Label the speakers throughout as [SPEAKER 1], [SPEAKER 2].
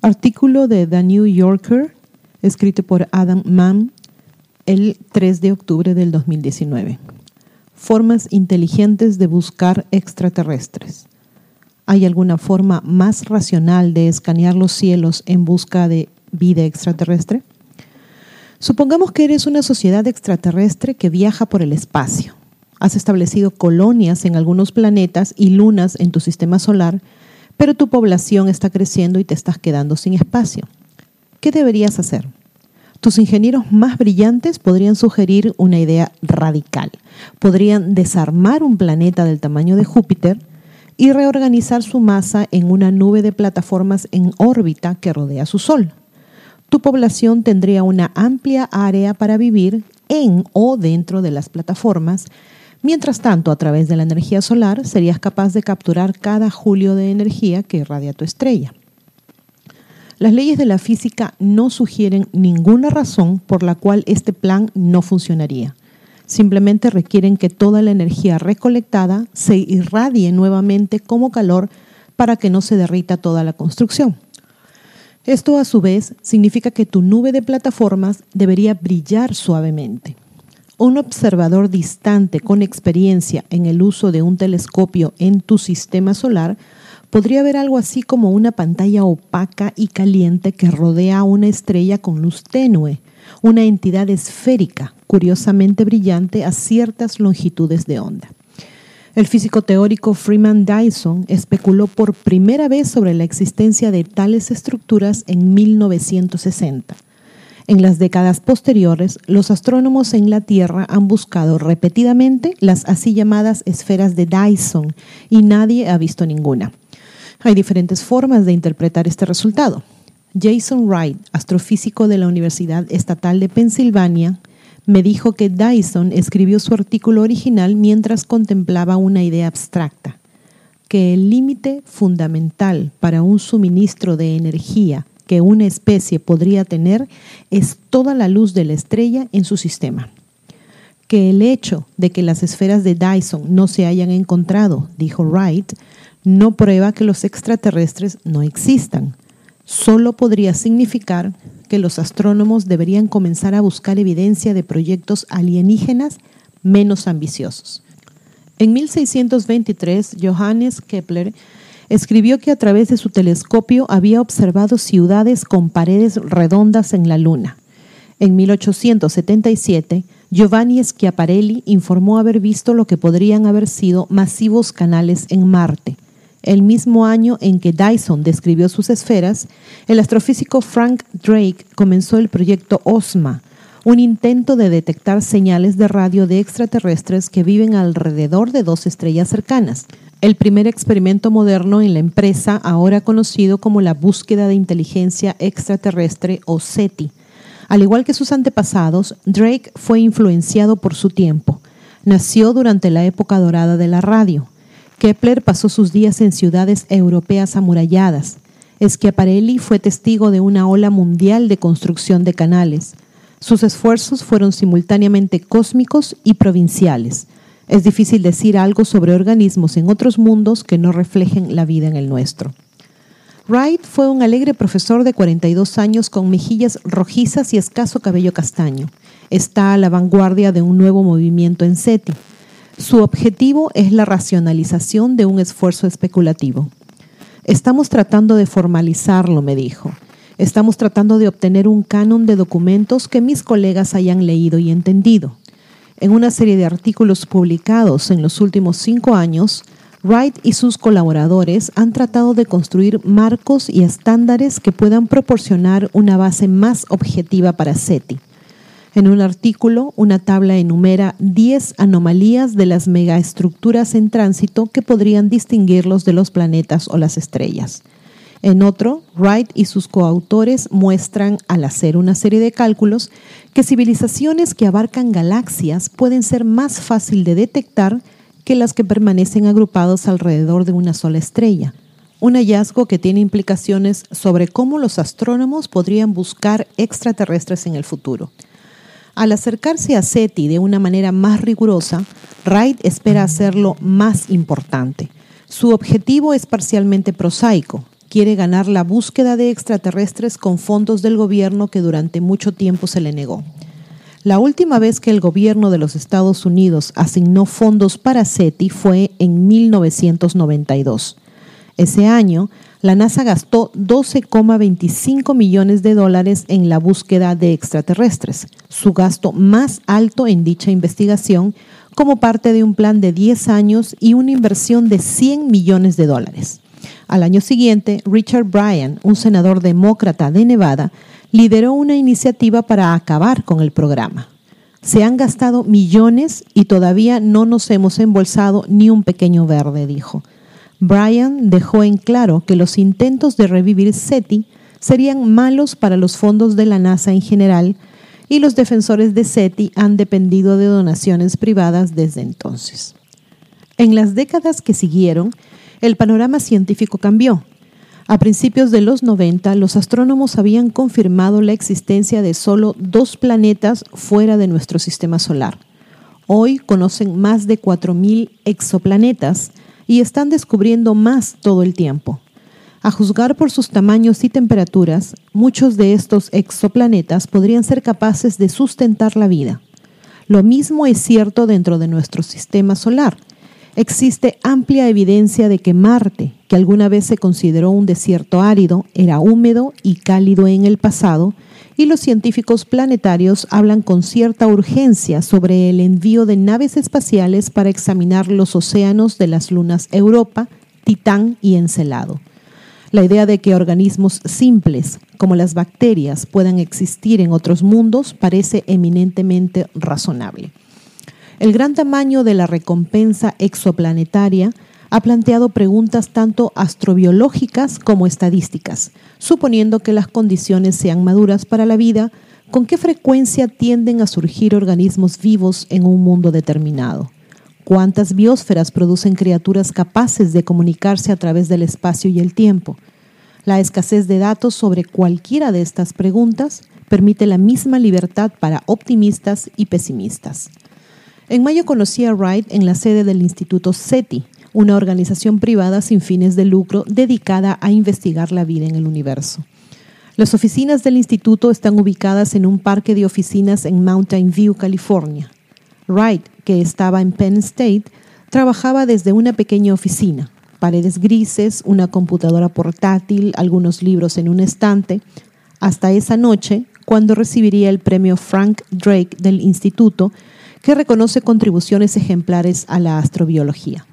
[SPEAKER 1] Artículo de The New Yorker, escrito por Adam Mann el 3 de octubre del 2019. Formas inteligentes de buscar extraterrestres. ¿Hay alguna forma más racional de escanear los cielos en busca de vida extraterrestre? Supongamos que eres una sociedad extraterrestre que viaja por el espacio. Has establecido colonias en algunos planetas y lunas en tu sistema solar pero tu población está creciendo y te estás quedando sin espacio. ¿Qué deberías hacer? Tus ingenieros más brillantes podrían sugerir una idea radical. Podrían desarmar un planeta del tamaño de Júpiter y reorganizar su masa en una nube de plataformas en órbita que rodea su Sol. Tu población tendría una amplia área para vivir en o dentro de las plataformas Mientras tanto, a través de la energía solar serías capaz de capturar cada julio de energía que irradia tu estrella. Las leyes de la física no sugieren ninguna razón por la cual este plan no funcionaría. Simplemente requieren que toda la energía recolectada se irradie nuevamente como calor para que no se derrita toda la construcción. Esto a su vez significa que tu nube de plataformas debería brillar suavemente. Un observador distante con experiencia en el uso de un telescopio en tu sistema solar podría ver algo así como una pantalla opaca y caliente que rodea a una estrella con luz tenue, una entidad esférica, curiosamente brillante a ciertas longitudes de onda. El físico teórico Freeman Dyson especuló por primera vez sobre la existencia de tales estructuras en 1960 en las décadas posteriores, los astrónomos en la Tierra han buscado repetidamente las así llamadas esferas de Dyson y nadie ha visto ninguna. Hay diferentes formas de interpretar este resultado. Jason Wright, astrofísico de la Universidad Estatal de Pensilvania, me dijo que Dyson escribió su artículo original mientras contemplaba una idea abstracta, que el límite fundamental para un suministro de energía que una especie podría tener es toda la luz de la estrella en su sistema. Que el hecho de que las esferas de Dyson no se hayan encontrado, dijo Wright, no prueba que los extraterrestres no existan. Solo podría significar que los astrónomos deberían comenzar a buscar evidencia de proyectos alienígenas menos ambiciosos. En 1623, Johannes Kepler escribió que a través de su telescopio había observado ciudades con paredes redondas en la Luna. En 1877, Giovanni Schiaparelli informó haber visto lo que podrían haber sido masivos canales en Marte. El mismo año en que Dyson describió sus esferas, el astrofísico Frank Drake comenzó el proyecto OSMA, un intento de detectar señales de radio de extraterrestres que viven alrededor de dos estrellas cercanas el primer experimento moderno en la empresa, ahora conocido como la búsqueda de inteligencia extraterrestre o SETI. Al igual que sus antepasados, Drake fue influenciado por su tiempo. Nació durante la época dorada de la radio. Kepler pasó sus días en ciudades europeas amuralladas. Schiaparelli fue testigo de una ola mundial de construcción de canales. Sus esfuerzos fueron simultáneamente cósmicos y provinciales. Es difícil decir algo sobre organismos en otros mundos que no reflejen la vida en el nuestro. Wright fue un alegre profesor de 42 años con mejillas rojizas y escaso cabello castaño. Está a la vanguardia de un nuevo movimiento en SETI. Su objetivo es la racionalización de un esfuerzo especulativo. Estamos tratando de formalizarlo, me dijo. Estamos tratando de obtener un canon de documentos que mis colegas hayan leído y entendido. En una serie de artículos publicados en los últimos cinco años, Wright y sus colaboradores han tratado de construir marcos y estándares que puedan proporcionar una base más objetiva para SETI. En un artículo, una tabla enumera 10 anomalías de las megaestructuras en tránsito que podrían distinguirlos de los planetas o las estrellas. En otro, Wright y sus coautores muestran, al hacer una serie de cálculos, que civilizaciones que abarcan galaxias pueden ser más fácil de detectar que las que permanecen agrupados alrededor de una sola estrella. Un hallazgo que tiene implicaciones sobre cómo los astrónomos podrían buscar extraterrestres en el futuro. Al acercarse a SETI de una manera más rigurosa, Wright espera hacerlo más importante. Su objetivo es parcialmente prosaico. Quiere ganar la búsqueda de extraterrestres con fondos del gobierno que durante mucho tiempo se le negó. La última vez que el gobierno de los Estados Unidos asignó fondos para SETI fue en 1992. Ese año, la NASA gastó 12,25 millones de dólares en la búsqueda de extraterrestres, su gasto más alto en dicha investigación, como parte de un plan de 10 años y una inversión de 100 millones de dólares. Al año siguiente, Richard Bryan, un senador demócrata de Nevada, lideró una iniciativa para acabar con el programa. Se han gastado millones y todavía no nos hemos embolsado ni un pequeño verde, dijo. Bryan dejó en claro que los intentos de revivir SETI serían malos para los fondos de la NASA en general y los defensores de SETI han dependido de donaciones privadas desde entonces. En las décadas que siguieron, el panorama científico cambió. A principios de los 90, los astrónomos habían confirmado la existencia de solo dos planetas fuera de nuestro sistema solar. Hoy conocen más de 4.000 exoplanetas, y están descubriendo más todo el tiempo. A juzgar por sus tamaños y temperaturas, muchos de estos exoplanetas podrían ser capaces de sustentar la vida. Lo mismo es cierto dentro de nuestro sistema solar. Existe amplia evidencia de que Marte, que alguna vez se consideró un desierto árido, era húmedo y cálido en el pasado y los científicos planetarios hablan con cierta urgencia sobre el envío de naves espaciales para examinar los océanos de las lunas Europa, Titán y Encelado. La idea de que organismos simples, como las bacterias, puedan existir en otros mundos parece eminentemente razonable. El gran tamaño de la recompensa exoplanetaria ha planteado preguntas tanto astrobiológicas como estadísticas, suponiendo que las condiciones sean maduras para la vida, ¿con qué frecuencia tienden a surgir organismos vivos en un mundo determinado? ¿Cuántas biosferas producen criaturas capaces de comunicarse a través del espacio y el tiempo? La escasez de datos sobre cualquiera de estas preguntas permite la misma libertad para optimistas y pesimistas. En mayo conocí a Wright en la sede del Instituto SETI, una organización privada sin fines de lucro dedicada a investigar la vida en el universo. Las oficinas del instituto están ubicadas en un parque de oficinas en Mountain View, California. Wright, que estaba en Penn State, trabajaba desde una pequeña oficina, paredes grises, una computadora portátil, algunos libros en un estante, hasta esa noche, cuando recibiría el premio Frank Drake del instituto, que reconoce contribuciones ejemplares a la astrobiología.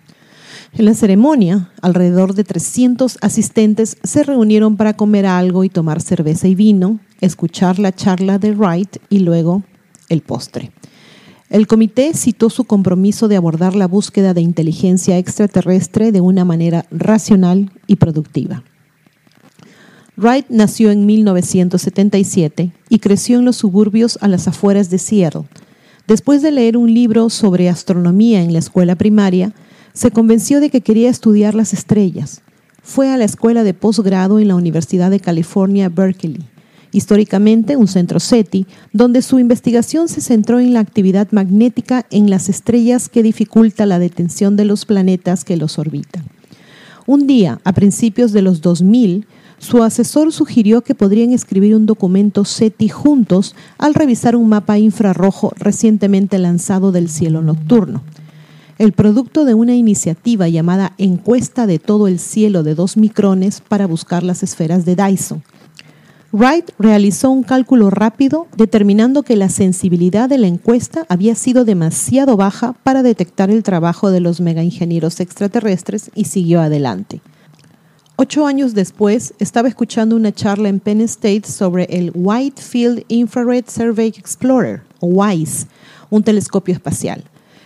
[SPEAKER 1] En la ceremonia, alrededor de 300 asistentes se reunieron para comer algo y tomar cerveza y vino, escuchar la charla de Wright y luego el postre. El comité citó su compromiso de abordar la búsqueda de inteligencia extraterrestre de una manera racional y productiva. Wright nació en 1977 y creció en los suburbios a las afueras de Seattle. Después de leer un libro sobre astronomía en la escuela primaria, se convenció de que quería estudiar las estrellas. Fue a la escuela de posgrado en la Universidad de California, Berkeley, históricamente un centro SETI, donde su investigación se centró en la actividad magnética en las estrellas que dificulta la detención de los planetas que los orbitan. Un día, a principios de los 2000, su asesor sugirió que podrían escribir un documento SETI juntos al revisar un mapa infrarrojo recientemente lanzado del cielo nocturno el producto de una iniciativa llamada Encuesta de todo el cielo de dos micrones para buscar las esferas de Dyson. Wright realizó un cálculo rápido determinando que la sensibilidad de la encuesta había sido demasiado baja para detectar el trabajo de los megaingenieros extraterrestres y siguió adelante. Ocho años después, estaba escuchando una charla en Penn State sobre el Wide Field Infrared Survey Explorer, o WISE, un telescopio espacial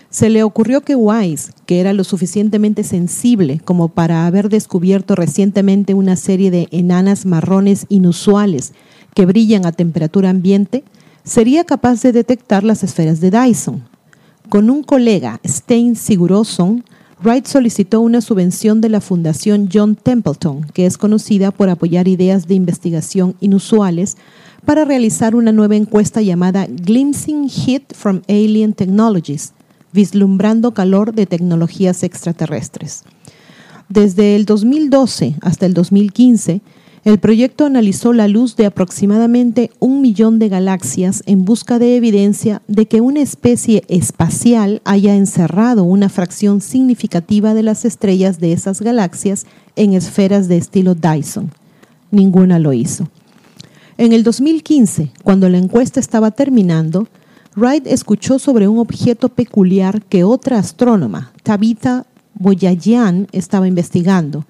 [SPEAKER 1] se le ocurrió que Wise, que era lo suficientemente sensible como para haber descubierto recientemente una serie de enanas marrones inusuales que brillan a temperatura ambiente, sería capaz de detectar las esferas de Dyson. Con un colega, Stein Siguroson, Wright solicitó una subvención de la Fundación John Templeton, que es conocida por apoyar ideas de investigación inusuales, para realizar una nueva encuesta llamada Glimpsing Heat from Alien Technologies, vislumbrando calor de tecnologías extraterrestres. Desde el 2012 hasta el 2015, el proyecto analizó la luz de aproximadamente un millón de galaxias en busca de evidencia de que una especie espacial haya encerrado una fracción significativa de las estrellas de esas galaxias en esferas de estilo Dyson. Ninguna lo hizo. En el 2015, cuando la encuesta estaba terminando, Wright escuchó sobre un objeto peculiar que otra astrónoma, Tabitha Boyajian estaba investigando.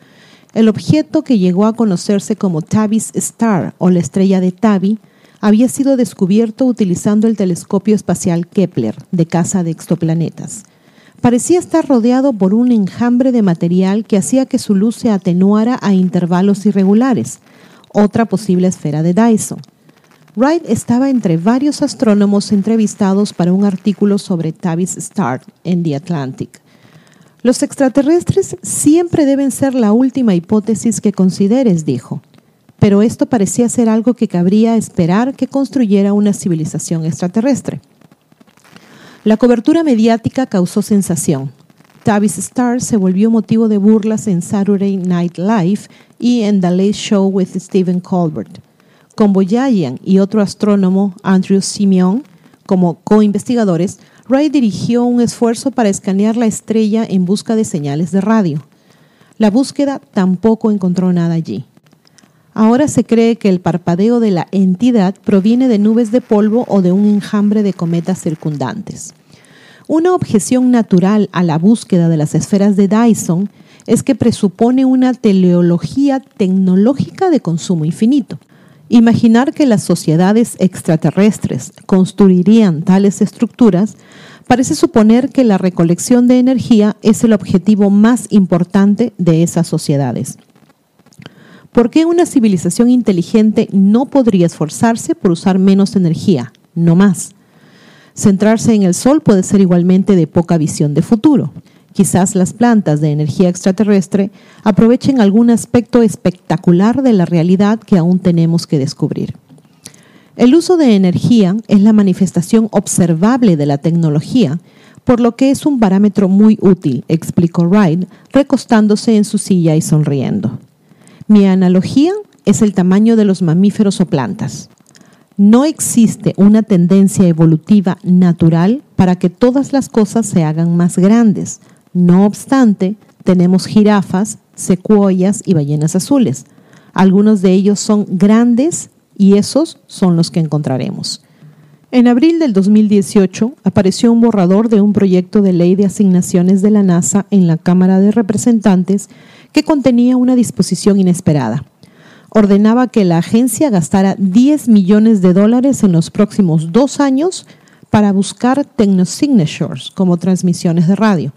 [SPEAKER 1] El objeto que llegó a conocerse como Tabby's Star o la estrella de Tabby había sido descubierto utilizando el telescopio espacial Kepler de caza de exoplanetas. Parecía estar rodeado por un enjambre de material que hacía que su luz se atenuara a intervalos irregulares, otra posible esfera de Dyson. Wright estaba entre varios astrónomos entrevistados para un artículo sobre Tabby's Star en The Atlantic. Los extraterrestres siempre deben ser la última hipótesis que consideres, dijo. Pero esto parecía ser algo que cabría esperar que construyera una civilización extraterrestre. La cobertura mediática causó sensación. Tabby's Star se volvió motivo de burlas en Saturday Night Live y en The Late Show with Stephen Colbert. Con Boyajian y otro astrónomo, Andrew Simeon, como co-investigadores, Wright dirigió un esfuerzo para escanear la estrella en busca de señales de radio. La búsqueda tampoco encontró nada allí. Ahora se cree que el parpadeo de la entidad proviene de nubes de polvo o de un enjambre de cometas circundantes. Una objeción natural a la búsqueda de las esferas de Dyson es que presupone una teleología tecnológica de consumo infinito. Imaginar que las sociedades extraterrestres construirían tales estructuras parece suponer que la recolección de energía es el objetivo más importante de esas sociedades. ¿Por qué una civilización inteligente no podría esforzarse por usar menos energía, no más? Centrarse en el Sol puede ser igualmente de poca visión de futuro. Quizás las plantas de energía extraterrestre aprovechen algún aspecto espectacular de la realidad que aún tenemos que descubrir. El uso de energía es la manifestación observable de la tecnología, por lo que es un parámetro muy útil, explicó Wright, recostándose en su silla y sonriendo. Mi analogía es el tamaño de los mamíferos o plantas. No existe una tendencia evolutiva natural para que todas las cosas se hagan más grandes, no obstante, tenemos jirafas, secuoyas y ballenas azules. Algunos de ellos son grandes y esos son los que encontraremos. En abril del 2018 apareció un borrador de un proyecto de ley de asignaciones de la NASA en la Cámara de Representantes que contenía una disposición inesperada. Ordenaba que la agencia gastara 10 millones de dólares en los próximos dos años para buscar technosignatures como transmisiones de radio.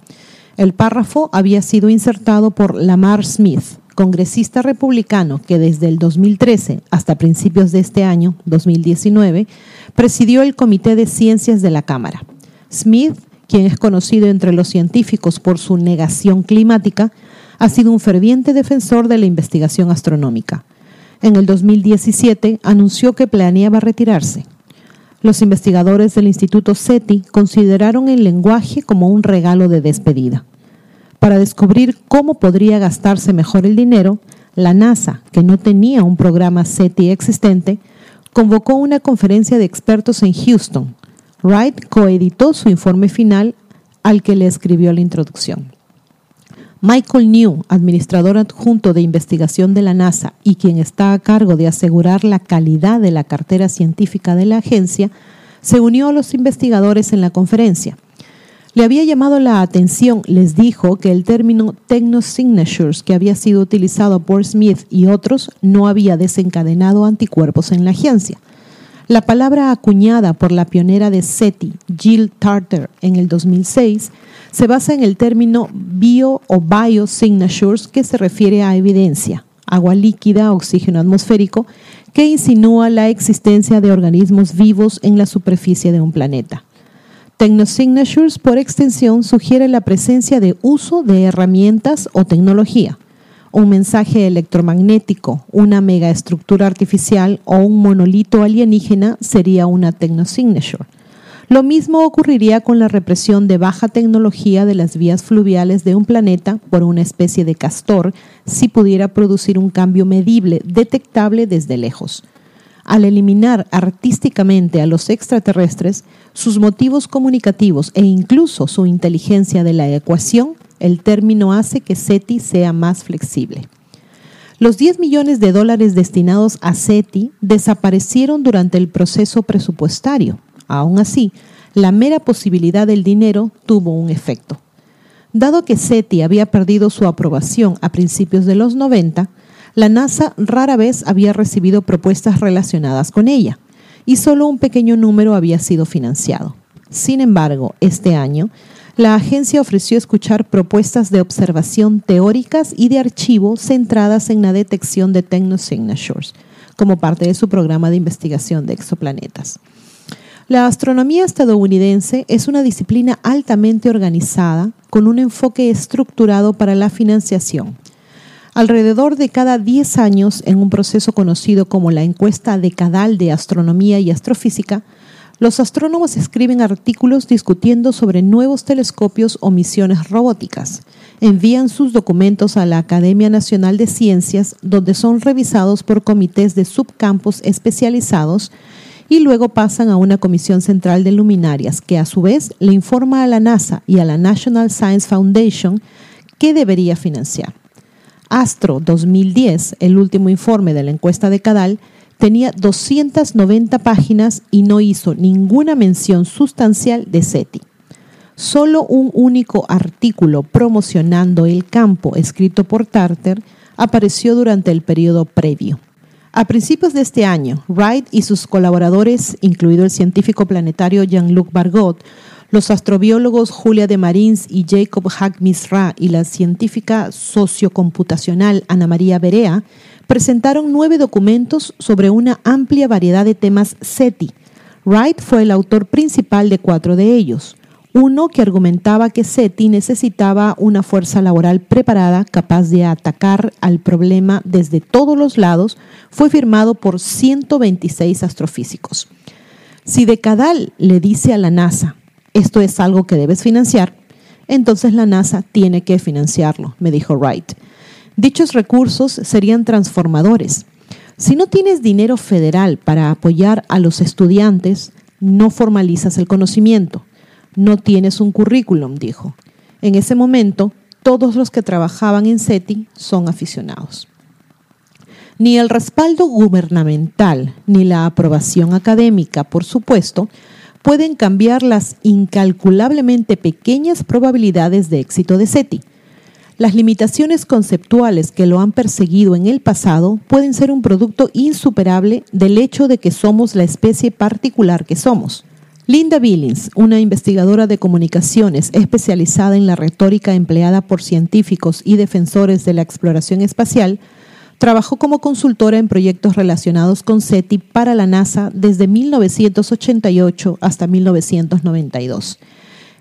[SPEAKER 1] El párrafo había sido insertado por Lamar Smith, congresista republicano que desde el 2013 hasta principios de este año, 2019, presidió el Comité de Ciencias de la Cámara. Smith, quien es conocido entre los científicos por su negación climática, ha sido un ferviente defensor de la investigación astronómica. En el 2017 anunció que planeaba retirarse. Los investigadores del Instituto SETI consideraron el lenguaje como un regalo de despedida. Para descubrir cómo podría gastarse mejor el dinero, la NASA, que no tenía un programa SETI existente, convocó una conferencia de expertos en Houston. Wright coeditó su informe final al que le escribió la introducción. Michael New, administrador adjunto de investigación de la NASA y quien está a cargo de asegurar la calidad de la cartera científica de la agencia, se unió a los investigadores en la conferencia. Le había llamado la atención, les dijo que el término technosignatures que había sido utilizado por Smith y otros no había desencadenado anticuerpos en la agencia. La palabra acuñada por la pionera de SETI, Jill Tarter, en el 2006, se basa en el término bio o biosignatures que se refiere a evidencia, agua líquida, oxígeno atmosférico, que insinúa la existencia de organismos vivos en la superficie de un planeta. Technosignatures, por extensión, sugiere la presencia de uso de herramientas o tecnología, un mensaje electromagnético, una megaestructura artificial o un monolito alienígena sería una technosignature. Lo mismo ocurriría con la represión de baja tecnología de las vías fluviales de un planeta por una especie de castor si pudiera producir un cambio medible, detectable desde lejos. Al eliminar artísticamente a los extraterrestres, sus motivos comunicativos e incluso su inteligencia de la ecuación, el término hace que SETI sea más flexible. Los 10 millones de dólares destinados a SETI desaparecieron durante el proceso presupuestario. Aún así, la mera posibilidad del dinero tuvo un efecto. Dado que SETI había perdido su aprobación a principios de los 90, la NASA rara vez había recibido propuestas relacionadas con ella y solo un pequeño número había sido financiado. Sin embargo, este año, la agencia ofreció escuchar propuestas de observación teóricas y de archivo centradas en la detección de technosignatures, como parte de su programa de investigación de exoplanetas. La astronomía estadounidense es una disciplina altamente organizada con un enfoque estructurado para la financiación. Alrededor de cada 10 años, en un proceso conocido como la encuesta decadal de astronomía y astrofísica, los astrónomos escriben artículos discutiendo sobre nuevos telescopios o misiones robóticas. Envían sus documentos a la Academia Nacional de Ciencias, donde son revisados por comités de subcampos especializados y luego pasan a una comisión central de luminarias, que a su vez le informa a la NASA y a la National Science Foundation qué debería financiar. Astro 2010, el último informe de la encuesta de Cadal, tenía 290 páginas y no hizo ninguna mención sustancial de SETI. Solo un único artículo promocionando el campo escrito por Tarter apareció durante el periodo previo. A principios de este año, Wright y sus colaboradores, incluido el científico planetario Jean-Luc Bargot, los astrobiólogos Julia de Marins y Jacob Hack y la científica sociocomputacional Ana María Berea, presentaron nueve documentos sobre una amplia variedad de temas SETI. Wright fue el autor principal de cuatro de ellos. Uno que argumentaba que SETI necesitaba una fuerza laboral preparada capaz de atacar al problema desde todos los lados, fue firmado por 126 astrofísicos. Si Decadal le dice a la NASA, esto es algo que debes financiar, entonces la NASA tiene que financiarlo, me dijo Wright. Dichos recursos serían transformadores. Si no tienes dinero federal para apoyar a los estudiantes, no formalizas el conocimiento. No tienes un currículum, dijo. En ese momento, todos los que trabajaban en SETI son aficionados. Ni el respaldo gubernamental ni la aprobación académica, por supuesto, pueden cambiar las incalculablemente pequeñas probabilidades de éxito de SETI. Las limitaciones conceptuales que lo han perseguido en el pasado pueden ser un producto insuperable del hecho de que somos la especie particular que somos. Linda Billings, una investigadora de comunicaciones especializada en la retórica empleada por científicos y defensores de la exploración espacial, trabajó como consultora en proyectos relacionados con SETI para la NASA desde 1988 hasta 1992.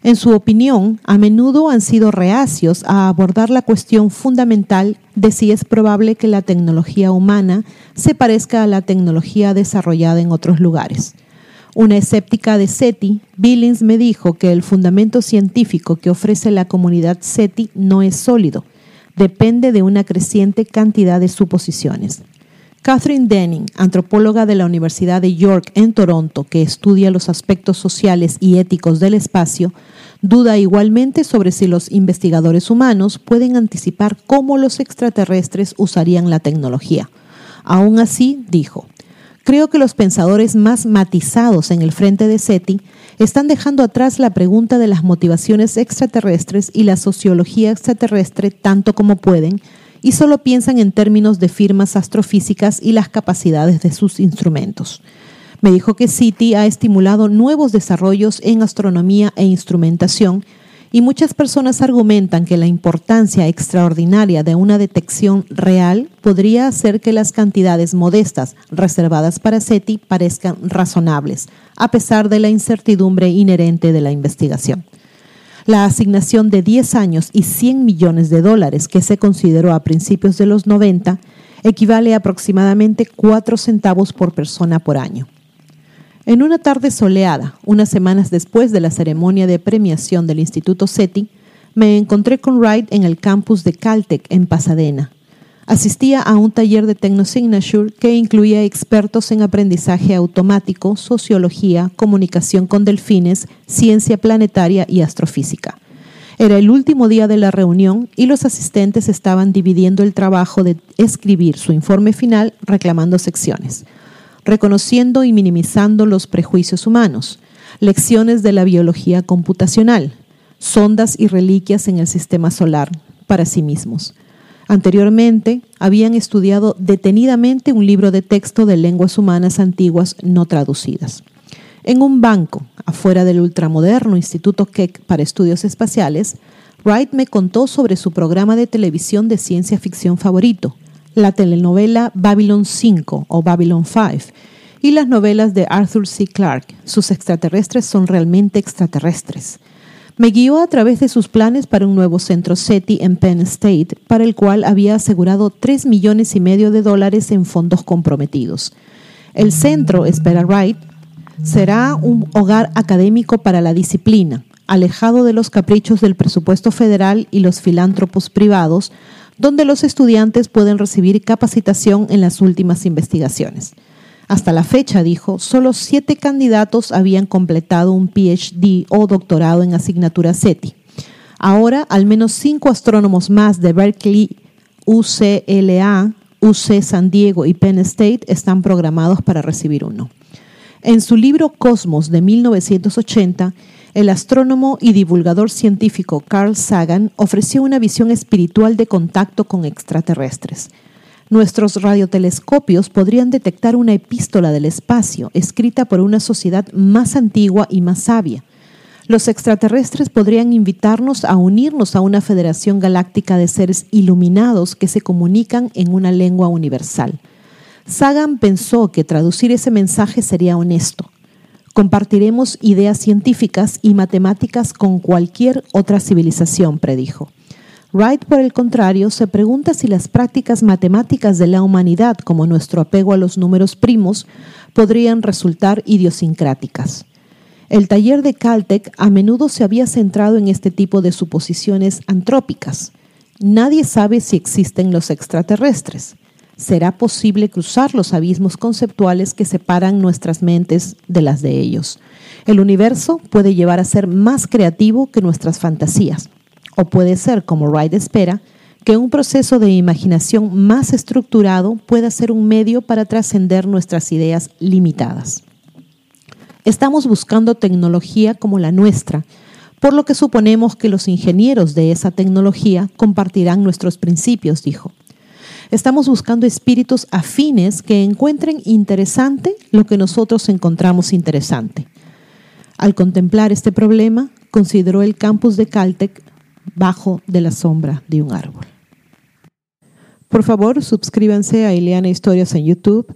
[SPEAKER 1] En su opinión, a menudo han sido reacios a abordar la cuestión fundamental de si es probable que la tecnología humana se parezca a la tecnología desarrollada en otros lugares. Una escéptica de SETI, Billings me dijo que el fundamento científico que ofrece la comunidad SETI no es sólido, depende de una creciente cantidad de suposiciones. Catherine Denning, antropóloga de la Universidad de York en Toronto, que estudia los aspectos sociales y éticos del espacio, duda igualmente sobre si los investigadores humanos pueden anticipar cómo los extraterrestres usarían la tecnología. Aún así, dijo, creo que los pensadores más matizados en el frente de SETI están dejando atrás la pregunta de las motivaciones extraterrestres y la sociología extraterrestre tanto como pueden, y solo piensan en términos de firmas astrofísicas y las capacidades de sus instrumentos. Me dijo que Citi ha estimulado nuevos desarrollos en astronomía e instrumentación y muchas personas argumentan que la importancia extraordinaria de una detección real podría hacer que las cantidades modestas reservadas para SETI parezcan razonables, a pesar de la incertidumbre inherente de la investigación. La asignación de 10 años y 100 millones de dólares que se consideró a principios de los 90 equivale a aproximadamente 4 centavos por persona por año. En una tarde soleada, unas semanas después de la ceremonia de premiación del Instituto SETI, me encontré con Wright en el campus de Caltech en Pasadena. Asistía a un taller de Technosignature que incluía expertos en aprendizaje automático, sociología, comunicación con delfines, ciencia planetaria y astrofísica. Era el último día de la reunión y los asistentes estaban dividiendo el trabajo de escribir su informe final reclamando secciones reconociendo y minimizando los prejuicios humanos, lecciones de la biología computacional, sondas y reliquias en el sistema solar para sí mismos. Anteriormente, habían estudiado detenidamente un libro de texto de lenguas humanas antiguas no traducidas. En un banco, afuera del ultramoderno Instituto Keck para Estudios Espaciales, Wright me contó sobre su programa de televisión de ciencia ficción favorito, la telenovela Babylon 5 o Babylon 5 y las novelas de Arthur C. Clarke. Sus extraterrestres son realmente extraterrestres. Me guió a través de sus planes para un nuevo centro SETI en Penn State, para el cual había asegurado 3 millones y medio de dólares en fondos comprometidos. El centro, espera Wright, será un hogar académico para la disciplina, alejado de los caprichos del presupuesto federal y los filántropos privados, donde los estudiantes pueden recibir capacitación en las últimas investigaciones. Hasta la fecha, dijo, solo siete candidatos habían completado un PhD o doctorado en asignatura SETI. Ahora, al menos cinco astrónomos más de Berkeley, UCLA, UC San Diego y Penn State están programados para recibir uno. En su libro Cosmos de 1980, el astrónomo y divulgador científico Carl Sagan ofreció una visión espiritual de contacto con extraterrestres. Nuestros radiotelescopios podrían detectar una epístola del espacio escrita por una sociedad más antigua y más sabia. Los extraterrestres podrían invitarnos a unirnos a una federación galáctica de seres iluminados que se comunican en una lengua universal. Sagan pensó que traducir ese mensaje sería honesto, Compartiremos ideas científicas y matemáticas con cualquier otra civilización, predijo. Wright, por el contrario, se pregunta si las prácticas matemáticas de la humanidad, como nuestro apego a los números primos, podrían resultar idiosincráticas. El taller de Caltech a menudo se había centrado en este tipo de suposiciones antrópicas. Nadie sabe si existen los extraterrestres será posible cruzar los abismos conceptuales que separan nuestras mentes de las de ellos. El universo puede llevar a ser más creativo que nuestras fantasías, o puede ser, como Wright espera, que un proceso de imaginación más estructurado pueda ser un medio para trascender nuestras ideas limitadas. Estamos buscando tecnología como la nuestra, por lo que suponemos que los ingenieros de esa tecnología compartirán nuestros principios, dijo. Estamos buscando espíritus afines que encuentren interesante lo que nosotros encontramos interesante. Al contemplar este problema, consideró el campus de Caltech bajo de la sombra de un árbol. Por favor, suscríbanse a Ileana Historias en YouTube